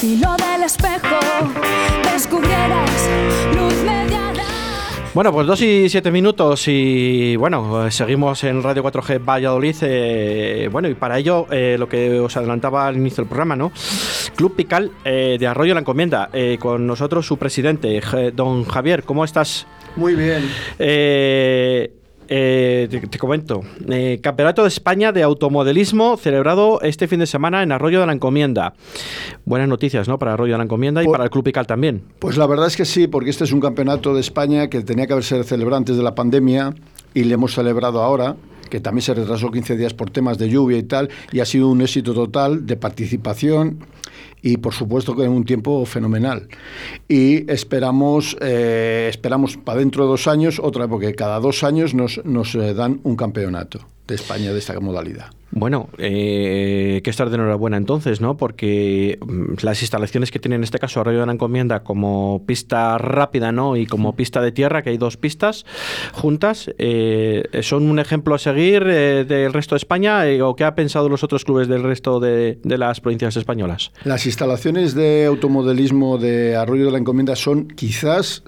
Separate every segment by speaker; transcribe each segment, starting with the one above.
Speaker 1: filo del espejo descubrieras luz mediana.
Speaker 2: Bueno, pues dos y siete minutos y bueno, seguimos en Radio 4G Valladolid. eh, bueno, y para ello, eh, lo que os adelantaba al inicio del programa, ¿no? Club Pical eh, de Arroyo la Encomienda. eh, con nosotros su presidente, don Javier, ¿cómo estás?
Speaker 3: Muy bien.
Speaker 2: Eh, eh, te, te comento. eh, Campeonato de España de Automodelismo celebrado este fin de semana en Arroyo de la Encomienda. Buenas noticias, ¿no? Para Arroyo de la Encomienda y
Speaker 3: Por-
Speaker 2: para el Club Pical también.
Speaker 3: Pues la verdad es que sí, porque este es un campeonato de España que tenía que haberse celebrado antes de la pandemia y le hemos celebrado ahora que también se retrasó 15 días por temas de lluvia y tal, y ha sido un éxito total de participación y por supuesto que en un tiempo fenomenal. Y esperamos, eh, esperamos para dentro de dos años otra, porque cada dos años nos, nos eh, dan un campeonato de España de esta modalidad.
Speaker 2: Bueno, eh, que estar de enhorabuena entonces, ¿no? Porque mm, las instalaciones que tiene en este caso Arroyo de la Encomienda como pista rápida, ¿no? Y como pista de tierra, que hay dos pistas juntas, eh, ¿son un ejemplo a seguir eh, del resto de España eh, o qué ha pensado los otros clubes del resto de, de las provincias españolas?
Speaker 3: Las instalaciones de automodelismo de Arroyo de la Encomienda son quizás,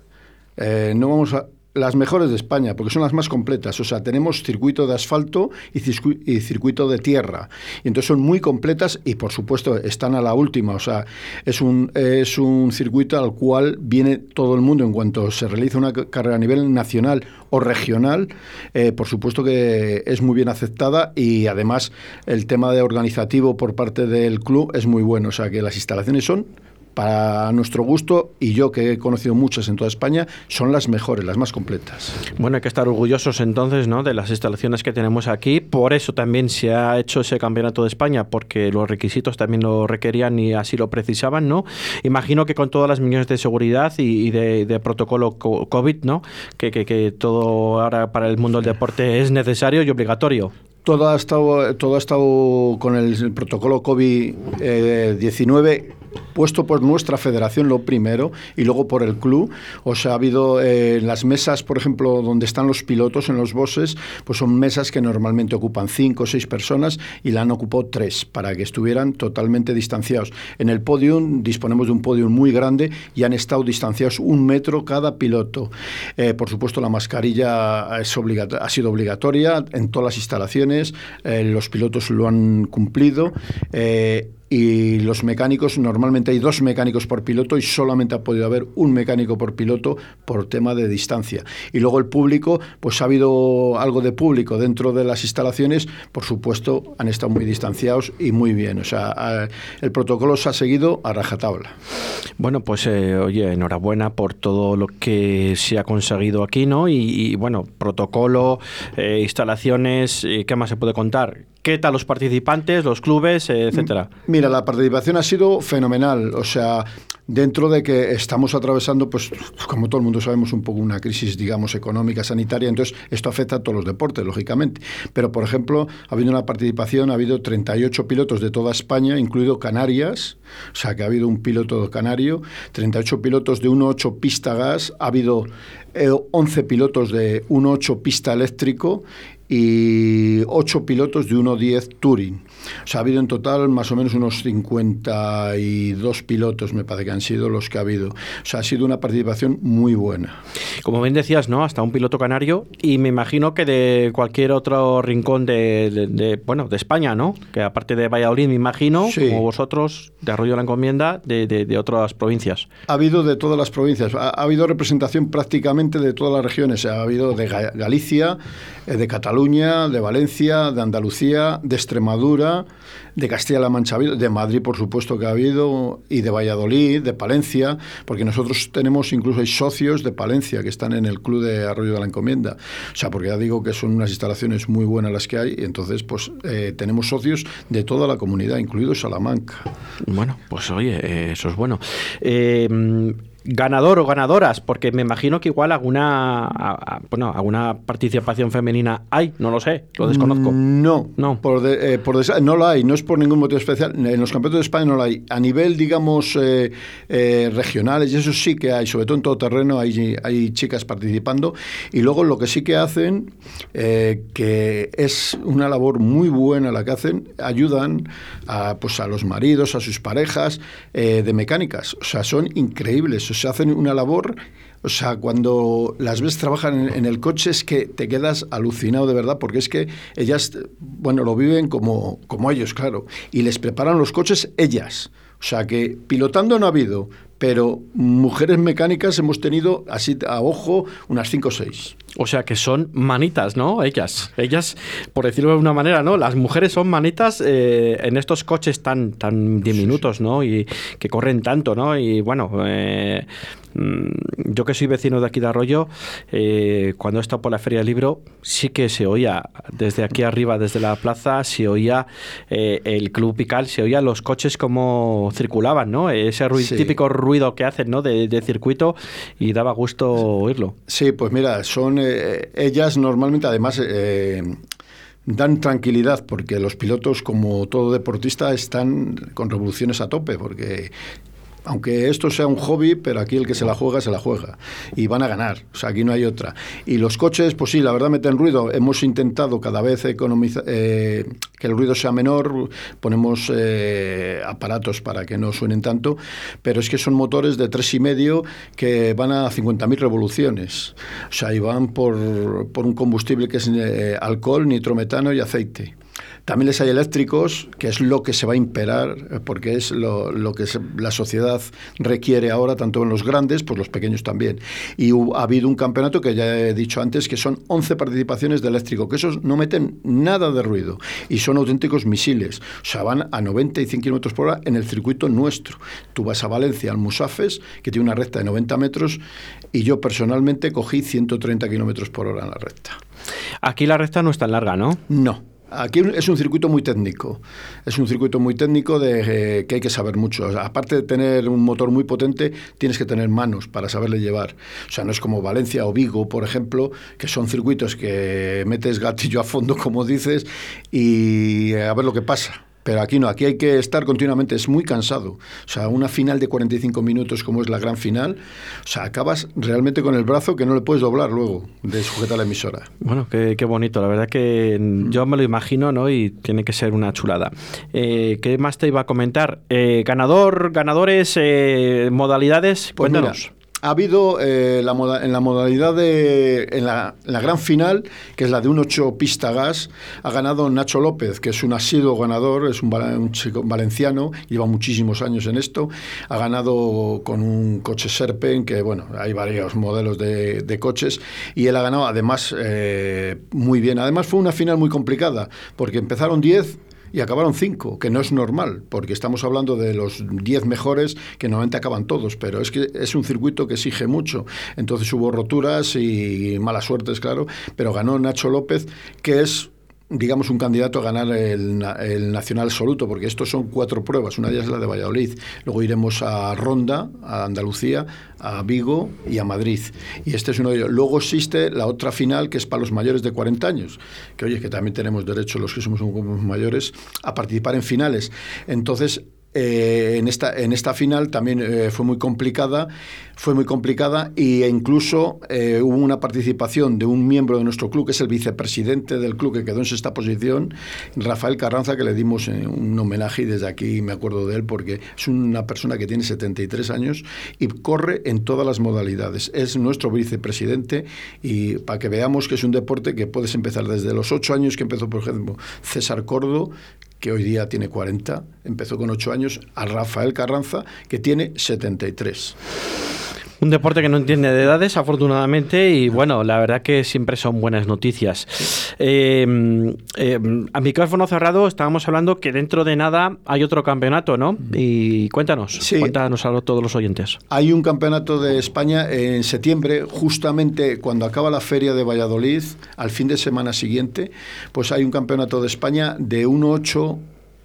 Speaker 3: eh, no vamos a las mejores de España, porque son las más completas. O sea, tenemos circuito de asfalto y, circu- y circuito de tierra. Y entonces son muy completas y, por supuesto, están a la última. O sea, es un, es un circuito al cual viene todo el mundo en cuanto se realiza una ca- carrera a nivel nacional o regional. eh, por supuesto que es muy bien aceptada y, además, el tema de organizativo por parte del club es muy bueno. O sea, que las instalaciones son para nuestro gusto, y yo que he conocido muchas en toda España, son las mejores, las más completas.
Speaker 2: Bueno, hay que estar orgullosos entonces, ¿no? De las instalaciones que tenemos aquí. Por eso también se ha hecho ese campeonato de España, porque los requisitos también lo requerían y así lo precisaban, ¿no? Imagino que con todas las medidas de seguridad y, de, protocolo co- COVID, ¿no? Que, que todo ahora para el mundo del deporte es necesario y obligatorio.
Speaker 3: Todo ha estado, todo ha estado con el, protocolo COVID-19 puesto por nuestra federación lo primero y luego por el club. O sea, ha habido eh, las mesas, por ejemplo, donde están los pilotos en los bosses, pues son mesas que normalmente ocupan cinco o seis personas y la han ocupado tres para que estuvieran totalmente distanciados. En el podium disponemos de un podium muy grande y han estado distanciados un metro cada piloto. Eh, por supuesto, la mascarilla es ha sido obligatoria en todas las instalaciones, eh, los pilotos lo han cumplido. eh, y los mecánicos, normalmente hay dos mecánicos por piloto y solamente ha podido haber un mecánico por piloto por tema de distancia. Y luego el público, pues ha habido algo de público dentro de las instalaciones, por supuesto han estado muy distanciados y muy bien. O sea, el protocolo se ha seguido a rajatabla.
Speaker 2: Bueno, pues eh, oye, enhorabuena por todo lo que se ha conseguido aquí, ¿no? Y, y, bueno, protocolo, eh, instalaciones, eh, ¿qué más se puede contar? ¿Qué tal los participantes, los clubes, eh, etcétera?
Speaker 3: Mira, la participación ha sido fenomenal. O sea, dentro de que estamos atravesando, pues, como todo el mundo sabemos, un poco una crisis, digamos, económica, sanitaria, entonces esto afecta a todos los deportes, lógicamente. Pero, por ejemplo, ha habido una participación, ha habido 38 pilotos de toda España, incluido Canarias, o sea, que ha habido un piloto canario, 38 pilotos de 1.8 pista gas, ha habido eh, 11 pilotos de 1.8 pista eléctrico y 8 pilotos de 1.10 Touring. O sea, ha habido en total más o menos unos 52 pilotos, me parece que han sido los que ha habido. O sea, ha sido una participación muy buena.
Speaker 2: Como bien decías, ¿no? Hasta un piloto canario y me imagino que de cualquier otro rincón de, de- de, bueno, de España, ¿no? Que aparte de Valladolid, me imagino,
Speaker 3: Sí.
Speaker 2: como vosotros, de Arroyo de la Encomienda, de, de- otras provincias.
Speaker 3: Ha habido de todas las provincias, ha, ha habido representación prácticamente de todas las regiones. Ha habido de Ga- Galicia, eh, de Cataluña, de Valencia, de Andalucía, de Extremadura, de Castilla-La Mancha, de Madrid, por supuesto que ha habido, y de Valladolid, de Palencia, porque nosotros tenemos, incluso hay socios de Palencia que están en el Club de Arroyo de la Encomienda. O sea, porque ya digo que son unas instalaciones muy buenas las que hay, entonces, pues eh, tenemos socios de toda la comunidad, incluido Salamanca.
Speaker 2: Bueno, pues oye, eh, eso es bueno. Eh, ganador o ganadoras, porque me imagino que igual alguna, bueno, alguna participación femenina hay, no lo sé, lo desconozco.
Speaker 3: No, no, por, eh, no lo hay, no es por ningún motivo especial. En los campeonatos de España no lo hay. A nivel, digamos, eh, eh, regionales, y eso sí que hay, sobre todo en todo terreno, hay, hay chicas participando. Y luego lo que sí que hacen, que es una labor muy buena la que hacen, ayudan a, pues, a los maridos, a sus parejas de mecánicas. O sea, son increíbles se hacen una labor o sea, cuando las ves trabajan en, el coche es que te quedas alucinado de verdad, porque es que ellas, bueno, lo viven como, como ellos, claro, y les preparan los coches ellas. O sea que pilotando no ha habido, pero mujeres mecánicas hemos tenido así a ojo unas 5 o 6.
Speaker 2: O sea que son manitas, ¿no? Ellas, ellas, por decirlo de una manera, ¿no? Las mujeres son manitas eh, en estos coches tan, tan diminutos, ¿no? Y que corren tanto, ¿no? Y bueno, eh, mm, yo que soy vecino de aquí de Arroyo, eh, cuando he estado por la Feria del Libro, sí que se oía desde aquí arriba, desde la plaza, se oía el Club Pical, se oía los coches como circulaban, ¿no? Ese típico ruido que hacen, ¿no? De, de circuito y daba gusto oírlo.
Speaker 3: Sí, pues mira, son eh, ellas normalmente además eh, dan tranquilidad porque los pilotos, como todo deportista, están con revoluciones a tope porque aunque esto sea un hobby, pero aquí el que se la juega, se la juega. Y van a ganar. O sea, aquí no hay otra. Y los coches, pues sí, la verdad meten ruido. Hemos intentado cada vez economizar, eh, que el ruido sea menor. Ponemos eh, aparatos para que no suenen tanto. Pero es que son motores de tres y medio que van a 50.000 revoluciones. O sea, y van por, un combustible que es eh, alcohol, nitrometano y aceite. También les hay eléctricos, que es lo que se va a imperar, eh, porque es lo, que la sociedad requiere ahora, tanto en los grandes, pues los pequeños también. Y ha habido un campeonato que ya he dicho antes, que son 11 participaciones de eléctrico, que esos no meten nada de ruido y son auténticos misiles. O sea, van a 90 y 100 kilómetros por hora en el circuito nuestro. Tú vas a Valencia, al Musafes, que tiene una recta de 90 metros, y yo personalmente cogí 130 kilómetros por hora en la recta.
Speaker 2: Aquí la recta no es tan larga, ¿no?
Speaker 3: No. Aquí es un circuito muy técnico. Es un circuito muy técnico de eh, que hay que saber mucho. aparte de tener un motor muy potente, tienes que tener manos para saberle llevar. O sea, no es como Valencia o Vigo, por ejemplo, que son circuitos que metes gatillo a fondo, como dices, y a ver lo que pasa. Pero aquí no, aquí hay que estar continuamente, es muy cansado. O sea, una final de 45 minutos como es la gran final, o sea, acabas realmente con el brazo que no le puedes doblar luego de sujetar la emisora.
Speaker 2: Bueno, qué, bonito, la verdad que yo me lo imagino, ¿no? Y tiene que ser una chulada. Eh, ¿Qué más te iba a comentar? Eh, ganador, ganadores, eh, modalidades, pues cuéntanos
Speaker 3: ha habido eh, la en la modalidad de. En la, gran final, que es la de un 8 pista gas, ha ganado Nacho López, que es un asiduo ganador, es un, chico valenciano, lleva muchísimos años en esto. Ha ganado con un coche Serpen, que bueno, hay varios modelos de, coches, y él ha ganado además eh, muy bien. Además, fue una final muy complicada, porque empezaron 10 y acabaron cinco, que no es normal, porque estamos hablando de los diez mejores que normalmente acaban todos, pero es que es un circuito que exige mucho. Entonces hubo roturas y malas suertes, claro, pero ganó Nacho López, que es digamos, un candidato a ganar el, el, nacional absoluto, porque estos son cuatro pruebas. Una de ellas es la de Valladolid. Luego iremos a Ronda, a Andalucía, a Vigo y a Madrid. Y este es uno de ellos. Luego existe la otra final, que es para los mayores de 40 años, que oye, que también tenemos derecho los que somos mayores a participar en finales. Entonces, eh, en, esta, en esta final también eh, fue muy complicada, fue muy complicada e incluso eh, hubo una participación de un miembro de nuestro club, que es el vicepresidente del club que quedó en sexta posición, Rafael Carranza, que le dimos un homenaje y desde aquí me acuerdo de él porque es una persona que tiene 73 años y corre en todas las modalidades. Es nuestro vicepresidente y para que veamos que es un deporte que puedes empezar desde los 8 años que empezó, por ejemplo, César Cordo, que hoy día tiene 40, empezó con 8 años, a Rafael Carranza, que tiene 73.
Speaker 2: Un deporte que no entiende de edades, afortunadamente, y bueno, la verdad que siempre son buenas noticias. Eh, eh, a micrófono cerrado estábamos hablando que dentro de nada hay otro campeonato, ¿no? Y cuéntanos, cuéntanos a todos los oyentes.
Speaker 3: Hay un campeonato de España en septiembre, justamente cuando acaba la feria de Valladolid, al fin de semana siguiente, pues hay un campeonato de España de 1-8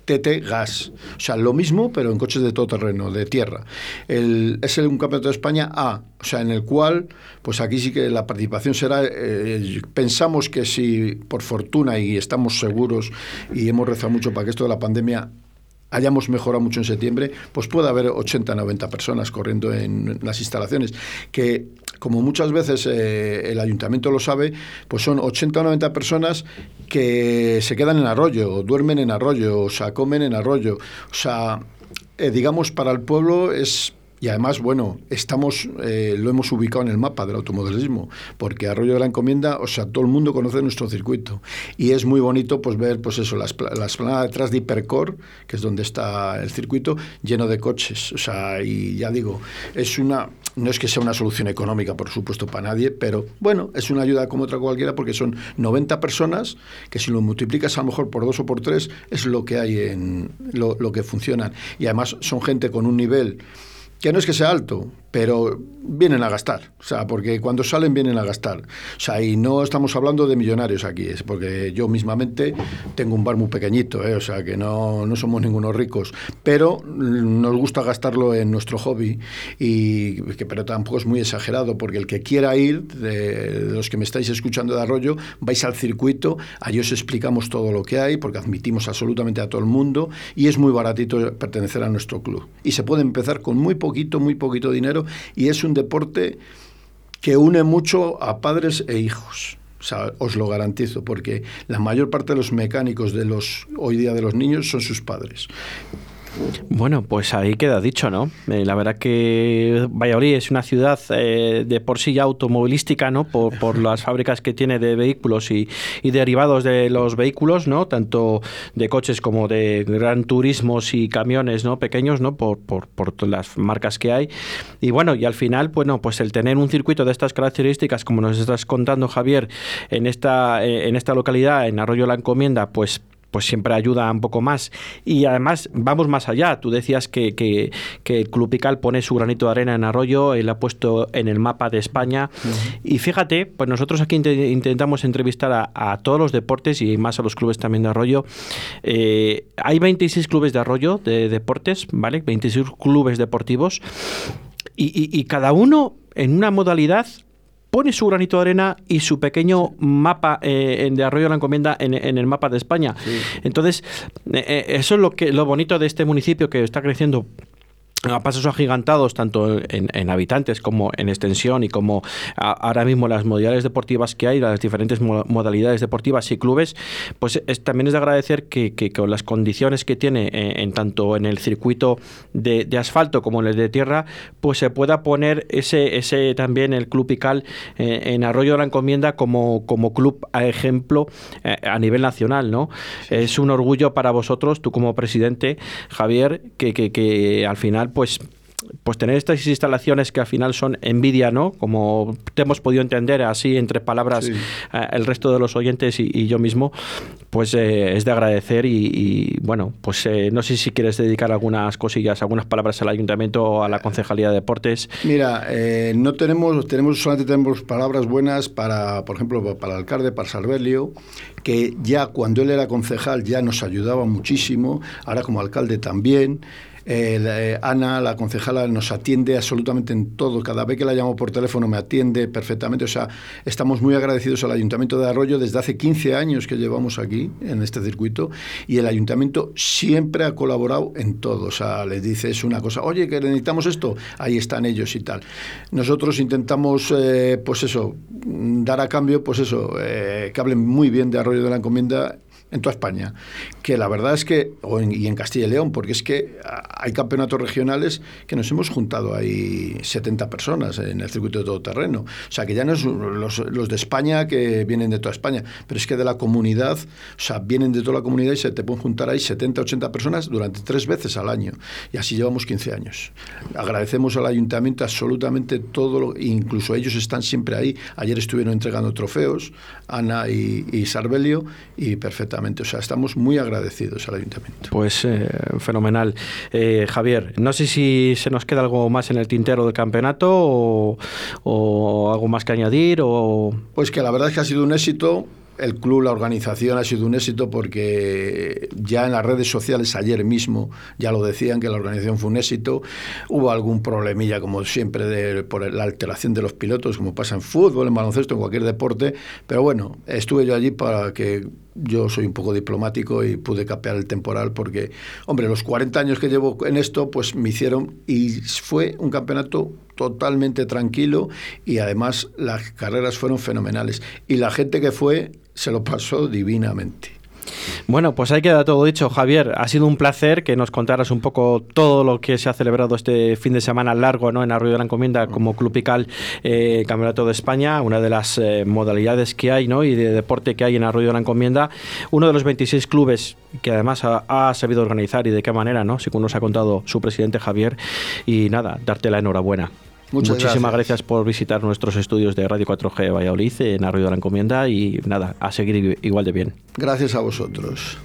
Speaker 3: TT Gas. O sea, lo mismo, pero en coches de todo terreno, de tierra. El, es el, un campeonato de España A, o sea, en el cual, pues aquí sí que la participación será, eh, pensamos que si por fortuna y estamos seguros y hemos rezado mucho para que esto de la pandemia hayamos mejorado mucho en septiembre, pues puede haber 80, 90 personas corriendo en las instalaciones, que como muchas veces eh, el ayuntamiento lo sabe, pues son 80 o 90 personas que se quedan en arroyo, duermen en arroyo, o sea, comen en arroyo. O sea, eh, digamos, para el pueblo es y además, bueno, estamos, eh, lo hemos ubicado en el mapa del automodelismo, porque Arroyo de la Encomienda, o sea, todo el mundo conoce nuestro circuito. Y es muy bonito pues ver, pues eso, las, las detrás de Hipercor, que es donde está el circuito, lleno de coches. O sea, y ya digo, es una, no es que sea una solución económica, por supuesto, para nadie, pero bueno, es una ayuda como otra cualquiera, porque son 90 personas que si lo multiplicas a lo mejor por dos o por tres, es lo que hay en lo, lo que funcionan. Y además son gente con un nivel que no es que sea alto, pero vienen a gastar, o sea, porque cuando salen vienen a gastar. O sea, y no estamos hablando de millonarios aquí, es porque yo mismamente tengo un bar muy pequeñito, ¿eh? o sea, que no, no somos ningunos ricos, pero nos gusta gastarlo en nuestro hobby, y que, pero tampoco es muy exagerado, porque el que quiera ir, de, los que me estáis escuchando de Arroyo, vais al circuito, allí os explicamos todo lo que hay, porque admitimos absolutamente a todo el mundo, y es muy baratito pertenecer a nuestro club. Y se puede empezar con muy poquito, muy poquito dinero, y es un deporte que une mucho a padres e hijos. Os lo garantizo, porque la mayor parte de los mecánicos de los hoy día de los niños son sus padres.
Speaker 2: Bueno, pues ahí queda dicho, ¿no? Eh, la verdad que Valladolid es una ciudad eh, de por sí ya automovilística, ¿no? Por, por las fábricas que tiene de vehículos y, y, derivados de los vehículos, ¿no? Tanto de coches como de gran turismos y camiones, ¿no? Pequeños, ¿no? Por, por, por las marcas que hay. Y bueno, y al final, bueno, pues el tener un circuito de estas características, como nos estás contando, Javier, en esta, en esta localidad, en Arroyo la Encomienda, pues pues siempre ayuda un poco más. Y además vamos más allá. Tú decías que, que, que el Club Pical pone su granito de arena en Arroyo, él ha puesto en el mapa de España. Uh -huh. Y fíjate, pues nosotros aquí intentamos entrevistar a, a, todos los deportes y más a los clubes también de Arroyo. Eh, hay 26 clubes de Arroyo de deportes, ¿vale? 26 clubes deportivos. Y, y, y cada uno en una modalidad pone su granito de arena y su pequeño mapa eh, de Arroyo de la Encomienda en, en, el mapa de España. Sí. Entonces, eh, eso es lo, que, lo bonito de este municipio que está creciendo a pasos agigantados tanto en, en, habitantes como en extensión y como a, ahora mismo las modalidades deportivas que hay, las diferentes mo modalidades deportivas y clubes, pues es, también es de agradecer que, que, con las condiciones que tiene en, en tanto en el circuito de, de, asfalto como en el de tierra, pues se pueda poner ese, ese también el Club Pical eh, en Arroyo de la Encomienda como, como club a ejemplo eh, a nivel nacional, ¿no? Sí. Es un orgullo para vosotros, tú como presidente, Javier, que, que, que al final pues pues tener estas instalaciones que al final son envidia, ¿no? Como te hemos podido entender así entre palabras sí. eh, el resto de los oyentes y, y yo mismo, pues eh, es de agradecer y, y bueno, pues eh, no sé si quieres dedicar algunas cosillas, algunas palabras al ayuntamiento o a la concejalía de deportes.
Speaker 3: Mira, eh, no tenemos, tenemos solamente tenemos palabras buenas para, por ejemplo, para el alcalde, para Sarbelio, que ya cuando él era concejal ya nos ayudaba muchísimo, ahora como alcalde también. Eh, eh, Ana, la concejala, nos atiende absolutamente en todo. Cada vez que la llamo por teléfono me atiende perfectamente. O sea, estamos muy agradecidos al Ayuntamiento de Arroyo desde hace 15 años que llevamos aquí en este circuito y el Ayuntamiento siempre ha colaborado en todo. O sea, les dices una cosa, oye, que necesitamos esto, ahí están ellos y tal. Nosotros intentamos, eh, pues eso, dar a cambio, pues eso, que hablen muy bien de Arroyo de la Encomienda en toda España, que la verdad es que, o en, y en Castilla y León, porque es que hay campeonatos regionales que nos hemos juntado ahí 70 personas en el circuito de todoterreno. O sea, que ya no es los, los, de España que vienen de toda España, pero es que de la comunidad, o sea, vienen de toda la comunidad y se te pueden juntar ahí 70, 80 personas durante tres veces al año. Y así llevamos 15 años. Agradecemos al ayuntamiento absolutamente todo, lo, incluso ellos están siempre ahí. Ayer estuvieron entregando trofeos, Ana y, y Sarbelio, y perfectamente o sea, estamos muy agradecidos al ayuntamiento.
Speaker 2: Pues eh, fenomenal. Eh, Javier, no sé si se nos queda algo más en el tintero del campeonato o, o, algo más que añadir. O...
Speaker 3: Pues que la verdad es que ha sido un éxito el club, la organización ha sido un éxito porque ya en las redes sociales ayer mismo ya lo decían que la organización fue un éxito. Hubo algún problemilla, como siempre, de, por la alteración de los pilotos, como pasa en fútbol, en baloncesto, en cualquier deporte. Pero bueno, estuve yo allí para que yo soy un poco diplomático y pude capear el temporal porque, hombre, los 40 años que llevo en esto, pues me hicieron y fue un campeonato totalmente tranquilo y además las carreras fueron fenomenales. Y la gente que fue se lo pasó divinamente.
Speaker 2: Bueno, pues ahí queda todo dicho, Javier. Ha sido un placer que nos contaras un poco todo lo que se ha celebrado este fin de semana largo ¿no? en Arroyo de la Encomienda como Club Pical eh, Campeonato de España, una de las eh, modalidades que hay ¿no? y de deporte que hay en Arroyo de la Encomienda. Uno de los 26 clubes que además ha, sabido organizar y de qué manera, ¿no? según nos ha contado su presidente Javier. Y nada, darte la enhorabuena. Muchísimas gracias. por visitar nuestros estudios de Radio 4G Valladolid en Arroyo de la Encomienda y nada, a seguir igual de bien.
Speaker 3: Gracias a vosotros.